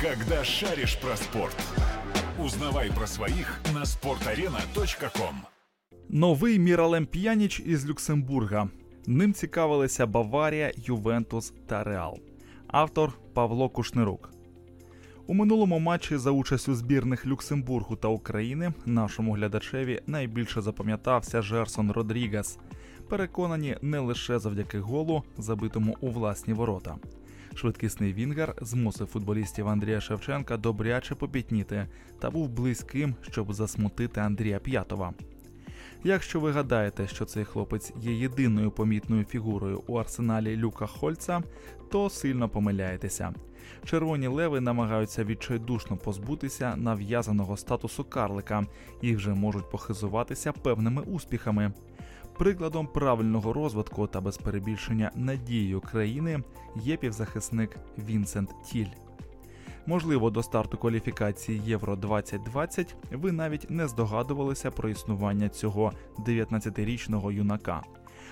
когда шаришь про спорт. Узнавай про своих на sportarena.com. Новий Міралем П'яніч із Люксембурга. Ним цікавилися Баварія, Ювентус та Реал. Автор Павло Кушнирук. У минулому матчі за участю збірних Люксембургу та України нашому глядачеві найбільше запам'ятався Жерсон Родрігас. Переконані не лише завдяки голу, забитому у власні ворота. Швидкісний Вінгер змусив футболістів Андрія Шевченка добряче попітніти та був близьким, щоб засмутити Андрія П'ятова. Якщо ви гадаєте, що цей хлопець є єдиною помітною фігурою у арсеналі Люка Хольца, то сильно помиляєтеся. Червоні леви намагаються відчайдушно позбутися нав'язаного статусу карлика і вже можуть похизуватися певними успіхами. Прикладом правильного розвитку та без перебільшення надією країни є півзахисник Вінсент Тіль. Можливо, до старту кваліфікації Євро 2020 ви навіть не здогадувалися про існування цього 19-річного юнака.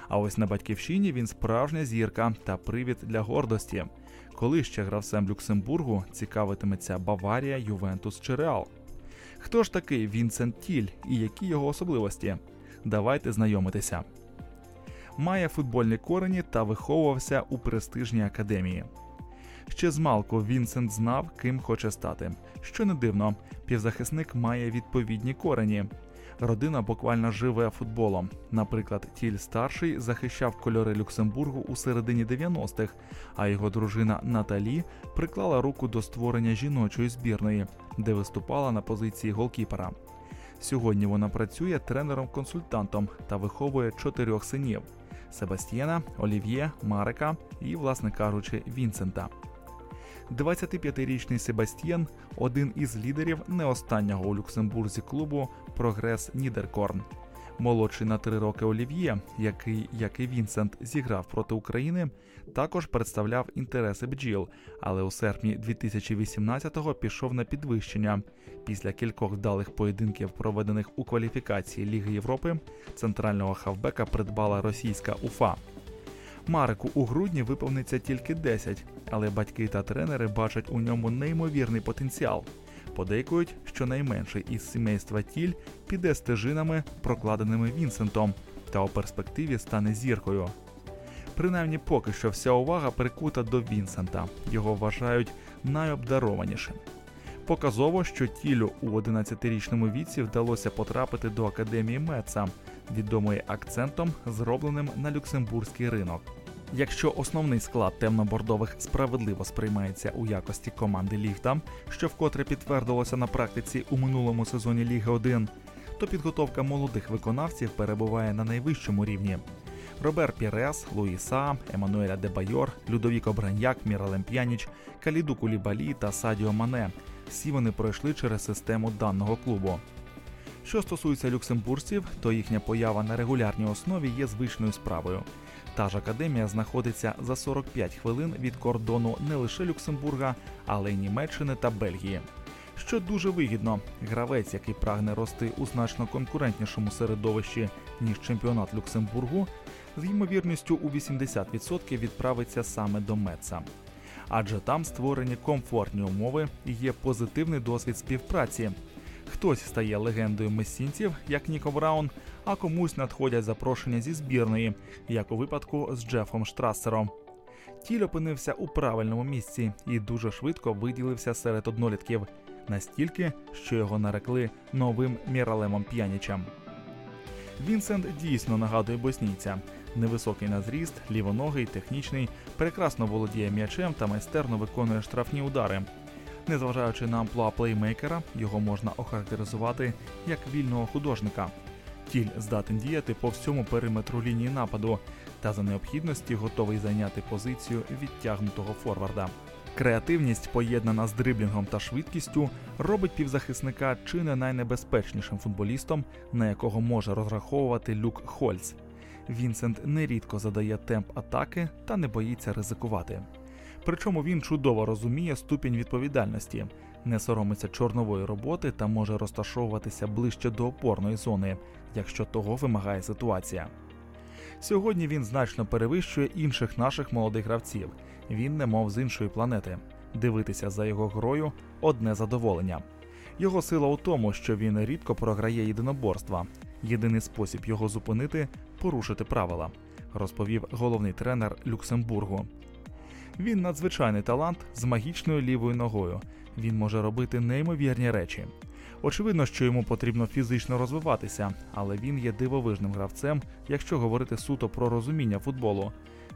А ось на батьківщині він справжня зірка та привід для гордості. Коли ще гравцем Люксембургу цікавитиметься Баварія, Ювентус чи Реал. Хто ж такий Вінсент Тіль і які його особливості? Давайте знайомитися. Має футбольні корені та виховувався у престижній академії. Ще з малку Вінсент знав, ким хоче стати. Що не дивно, півзахисник має відповідні корені. Родина буквально живе футболом. Наприклад, Тіль старший захищав кольори Люксембургу у середині 90-х, а його дружина Наталі приклала руку до створення жіночої збірної, де виступала на позиції голкіпера. Сьогодні вона працює тренером-консультантом та виховує чотирьох синів: Себастьєна, Олів'є, Марика і, власне кажучи, Вінсента. 25-річний Себастьєн один із лідерів не останнього у Люксембурзі клубу Прогрес Нідеркорн. Молодший на три роки Олів'є, який, як і Вінсент, зіграв проти України, також представляв інтереси бджіл, але у серпні 2018-го пішов на підвищення. Після кількох вдалих поєдинків, проведених у кваліфікації Ліги Європи, центрального хавбека придбала російська Уфа. Марику у грудні виповниться тільки 10, але батьки та тренери бачать у ньому неймовірний потенціал. Подейкують, що найменший із сімейства тіль піде стежинами, прокладеними Вінсентом, та у перспективі стане зіркою. Принаймні, поки що вся увага прикута до Вінсента. Його вважають найобдарованішим. Показово, що тілю у 11-річному віці вдалося потрапити до академії Меца, відомої акцентом, зробленим на люксембурзький ринок. Якщо основний склад темно-бордових справедливо сприймається у якості команди Ліфта, що вкотре підтвердилося на практиці у минулому сезоні Ліги 1, то підготовка молодих виконавців перебуває на найвищому рівні. Робер Пірес, Луїса, Еммануеля Дебайор, Людовік Обраньяк, Міралем П'яніч, Каліду Кулібалі та Садіо Мане. Всі вони пройшли через систему даного клубу. Що стосується люксембуржців, то їхня поява на регулярній основі є звичною справою. Та ж академія знаходиться за 45 хвилин від кордону не лише Люксембурга, але й Німеччини та Бельгії. Що дуже вигідно, гравець, який прагне рости у значно конкурентнішому середовищі ніж чемпіонат Люксембургу, з ймовірністю у 80% відправиться саме до Меца. Адже там створені комфортні умови і є позитивний досвід співпраці. Хтось стає легендою месінців, як Ніко Браун, а комусь надходять запрошення зі збірної, як у випадку з Джефом Штрасером. Тіль опинився у правильному місці і дуже швидко виділився серед однолітків, настільки, що його нарекли новим Міралемом П'янічем. Вінсент дійсно нагадує боснійця. Невисокий на зріст, лівоногий, технічний, прекрасно володіє м'ячем та майстерно виконує штрафні удари. Незважаючи на амплуа плеймейкера, його можна охарактеризувати як вільного художника. Тіль здатен діяти по всьому периметру лінії нападу та за необхідності готовий зайняти позицію відтягнутого форварда. Креативність, поєднана з дриблінгом та швидкістю, робить півзахисника чи не найнебезпечнішим футболістом, на якого може розраховувати Люк Хольц. Вінсент нерідко задає темп атаки та не боїться ризикувати. Причому він чудово розуміє ступінь відповідальності, не соромиться чорнової роботи та може розташовуватися ближче до опорної зони, якщо того вимагає ситуація. Сьогодні він значно перевищує інших наших молодих гравців. Він не мов з іншої планети. Дивитися за його грою одне задоволення. Його сила у тому, що він рідко програє єдиноборства. Єдиний спосіб його зупинити порушити правила, розповів головний тренер Люксембургу. Він надзвичайний талант з магічною лівою ногою. Він може робити неймовірні речі. Очевидно, що йому потрібно фізично розвиватися, але він є дивовижним гравцем, якщо говорити суто про розуміння футболу,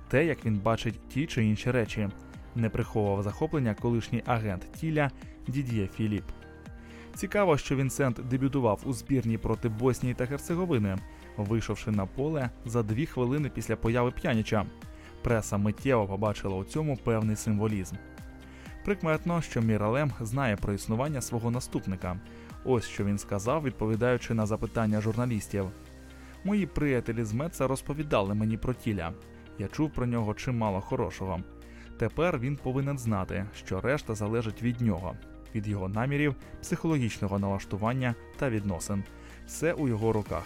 те, як він бачить ті чи інші речі. Не приховував захоплення колишній агент Тіля Дід'є Філіп. Цікаво, що Вінсент дебютував у збірні проти Боснії та Герцеговини, вийшовши на поле за дві хвилини після появи п'яніча. Преса миттєво побачила у цьому певний символізм. Прикметно, що Міралем знає про існування свого наступника. Ось що він сказав, відповідаючи на запитання журналістів. Мої приятелі з Меца розповідали мені про тіля. Я чув про нього чимало хорошого. Тепер він повинен знати, що решта залежить від нього, від його намірів, психологічного налаштування та відносин. Все у його руках.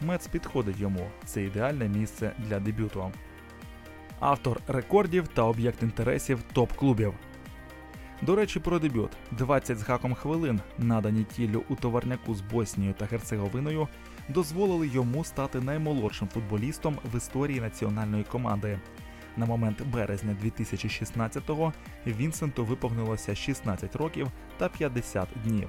Мец підходить йому. Це ідеальне місце для дебюту. Автор рекордів та об'єкт інтересів топ-клубів. До речі, про дебют 20 з гаком хвилин, надані тіллю у товарняку з Боснією та Герцеговиною, дозволили йому стати наймолодшим футболістом в історії національної команди. На момент березня 2016-го Вінсенту виповнилося 16 років та 50 днів.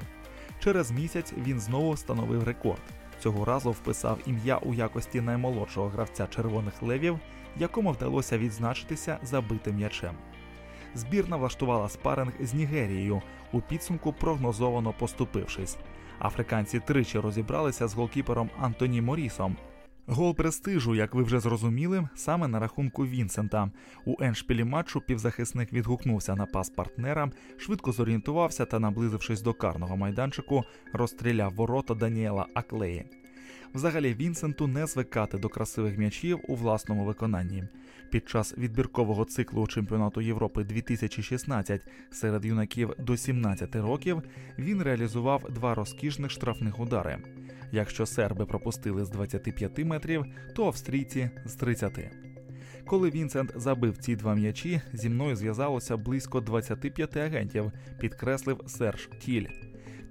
Через місяць він знову встановив рекорд. Цього разу вписав ім'я у якості наймолодшого гравця червоних левів, якому вдалося відзначитися забитим м'ячем. Збірна влаштувала спаринг з Нігерією, у підсумку прогнозовано поступившись. Африканці тричі розібралися з голкіпером Антоні Морісом. Гол престижу, як ви вже зрозуміли, саме на рахунку Вінсента. У еншпілі матчу півзахисник відгукнувся на пас партнера, швидко зорієнтувався та, наблизившись до карного майданчику, розстріляв ворота Даніела Аклеї. Взагалі Вінсенту не звикати до красивих м'ячів у власному виконанні. Під час відбіркового циклу чемпіонату Європи 2016 серед юнаків до 17 років він реалізував два розкішних штрафних удари. Якщо серби пропустили з 25 метрів, то австрійці з 30. Коли Вінсент забив ці два м'ячі, зі мною зв'язалося близько 25 агентів, підкреслив Серж Тіль.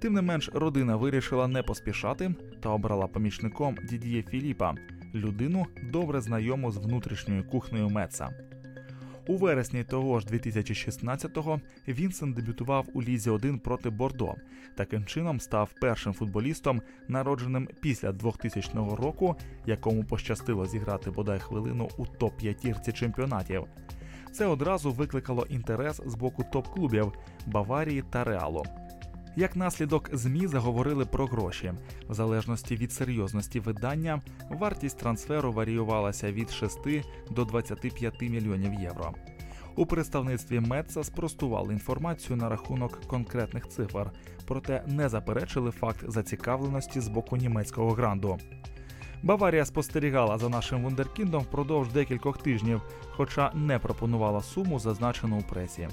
Тим не менш, родина вирішила не поспішати та обрала помічником Дід'є Філіпа, людину добре знайому з внутрішньою кухнею Меца. У вересні того ж 2016-го Вінсент дебютував у Лізі 1 проти Бордо. Таким чином став першим футболістом, народженим після 2000 року, якому пощастило зіграти бодай хвилину у топ-п'ятірці чемпіонатів. Це одразу викликало інтерес з боку топ-клубів Баварії та Реалу. Як наслідок, ЗМІ заговорили про гроші. В залежності від серйозності видання, вартість трансферу варіювалася від 6 до 25 мільйонів євро. У представництві Метца спростували інформацію на рахунок конкретних цифр, проте не заперечили факт зацікавленості з боку німецького гранду. Баварія спостерігала за нашим вундеркіндом впродовж декількох тижнів, хоча не пропонувала суму, зазначену у пресі.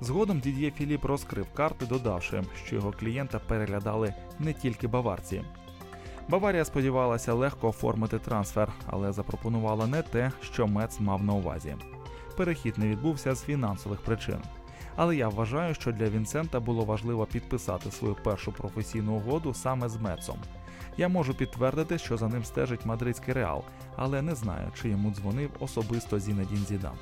Згодом Дід'є Філіп розкрив карти, додавши, що його клієнта переглядали не тільки баварці. Баварія сподівалася легко оформити трансфер, але запропонувала не те, що Мец мав на увазі. Перехід не відбувся з фінансових причин. Але я вважаю, що для Вінсента було важливо підписати свою першу професійну угоду саме з Мецом. Я можу підтвердити, що за ним стежить мадридський реал, але не знаю, чи йому дзвонив особисто Зінедін Зідан.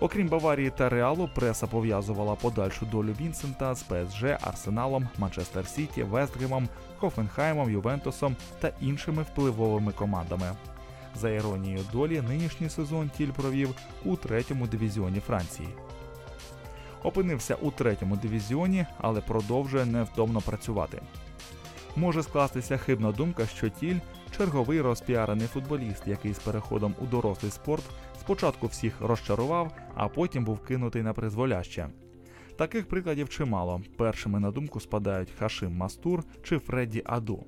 Окрім Баварії та Реалу, преса пов'язувала подальшу долю Вінсента з ПСЖ, Арсеналом, Манчестер Сіті, Вестгемом, Хофенхаймом, Ювентусом та іншими впливовими командами. За іронією долі, нинішній сезон тіль провів у третьому дивізіоні Франції. Опинився у третьому дивізіоні, але продовжує невтомно працювати. Може скластися хибна думка, що тіль черговий розпіарений футболіст, який з переходом у дорослий спорт спочатку всіх розчарував, а потім був кинутий на призволяще. Таких прикладів чимало. Першими на думку спадають Хашим Мастур чи Фредді Аду.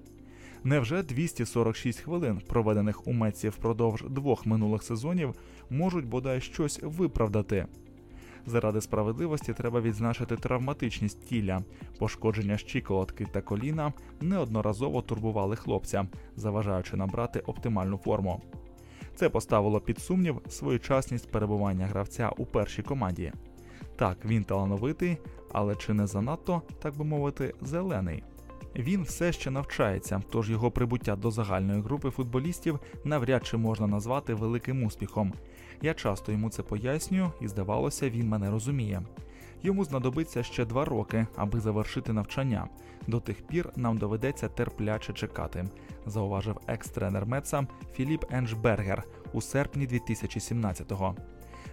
Невже 246 хвилин, проведених у Меці впродовж двох минулих сезонів, можуть бодай щось виправдати? Заради справедливості треба відзначити травматичність тіля, пошкодження щиколотки та коліна неодноразово турбували хлопця, заважаючи набрати оптимальну форму. Це поставило під сумнів своєчасність перебування гравця у першій команді. Так, він талановитий, але чи не занадто, так би мовити, зелений. Він все ще навчається, тож його прибуття до загальної групи футболістів навряд чи можна назвати великим успіхом. Я часто йому це пояснюю, і здавалося, він мене розуміє. Йому знадобиться ще два роки, аби завершити навчання. До тих пір нам доведеться терпляче чекати, зауважив екс-тренер Меца Філіп Еншбергер у серпні 2017-го.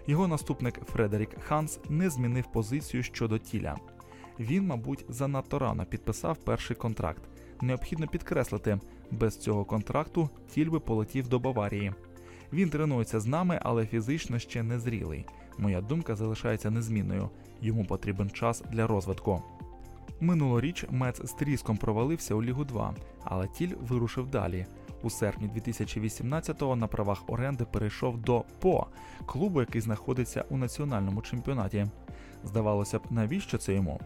Його наступник Фредерік Ханс не змінив позицію щодо тіля. Він, мабуть, занадто рано підписав перший контракт. Необхідно підкреслити, без цього контракту тіль би полетів до Баварії. Він тренується з нами, але фізично ще не зрілий. Моя думка залишається незмінною. Йому потрібен час для розвитку. Минулоріч Мец з тріском провалився у Лігу 2, але тіль вирушив далі. У серпні 2018-го на правах оренди перейшов до ПО, клубу, який знаходиться у національному чемпіонаті. Здавалося б, навіщо це йому?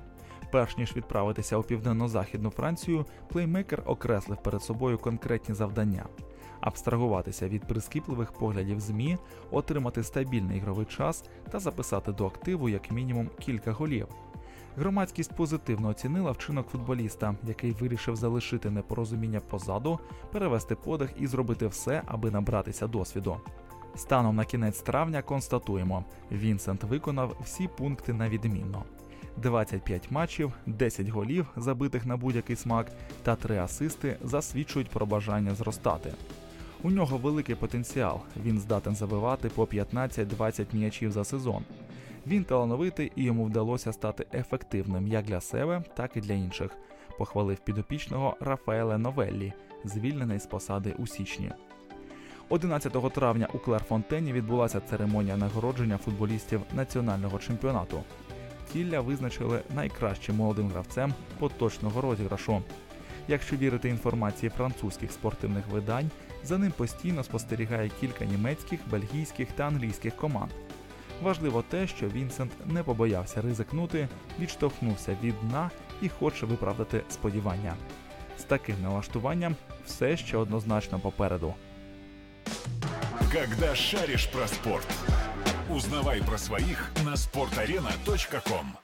Перш ніж відправитися у південно-західну Францію, плеймейкер окреслив перед собою конкретні завдання: абстрагуватися від прискіпливих поглядів ЗМІ, отримати стабільний ігровий час та записати до активу як мінімум кілька голів. Громадськість позитивно оцінила вчинок футболіста, який вирішив залишити непорозуміння позаду, перевести подих і зробити все, аби набратися досвіду. Станом на кінець травня констатуємо, Вінсент виконав всі пункти на відмінно. 25 матчів, 10 голів, забитих на будь-який смак, та 3 асисти засвідчують про бажання зростати. У нього великий потенціал, він здатен забивати по 15-20 м'ячів за сезон. Він талановитий і йому вдалося стати ефективним як для себе, так і для інших. Похвалив підопічного Рафаеле Новеллі, звільнений з посади у січні. 11 травня у Клерфонтені відбулася церемонія нагородження футболістів національного чемпіонату. Тілля визначили найкращим молодим гравцем поточного розіграшу. Якщо вірити інформації французьких спортивних видань, за ним постійно спостерігає кілька німецьких, бельгійських та англійських команд. Важливо те, що Вінсент не побоявся ризикнути, відштовхнувся від дна і хоче виправдати сподівання. З таким налаштуванням все ще однозначно попереду. Когда шаришь про спорт. Узнавай про своих на sportarena.com.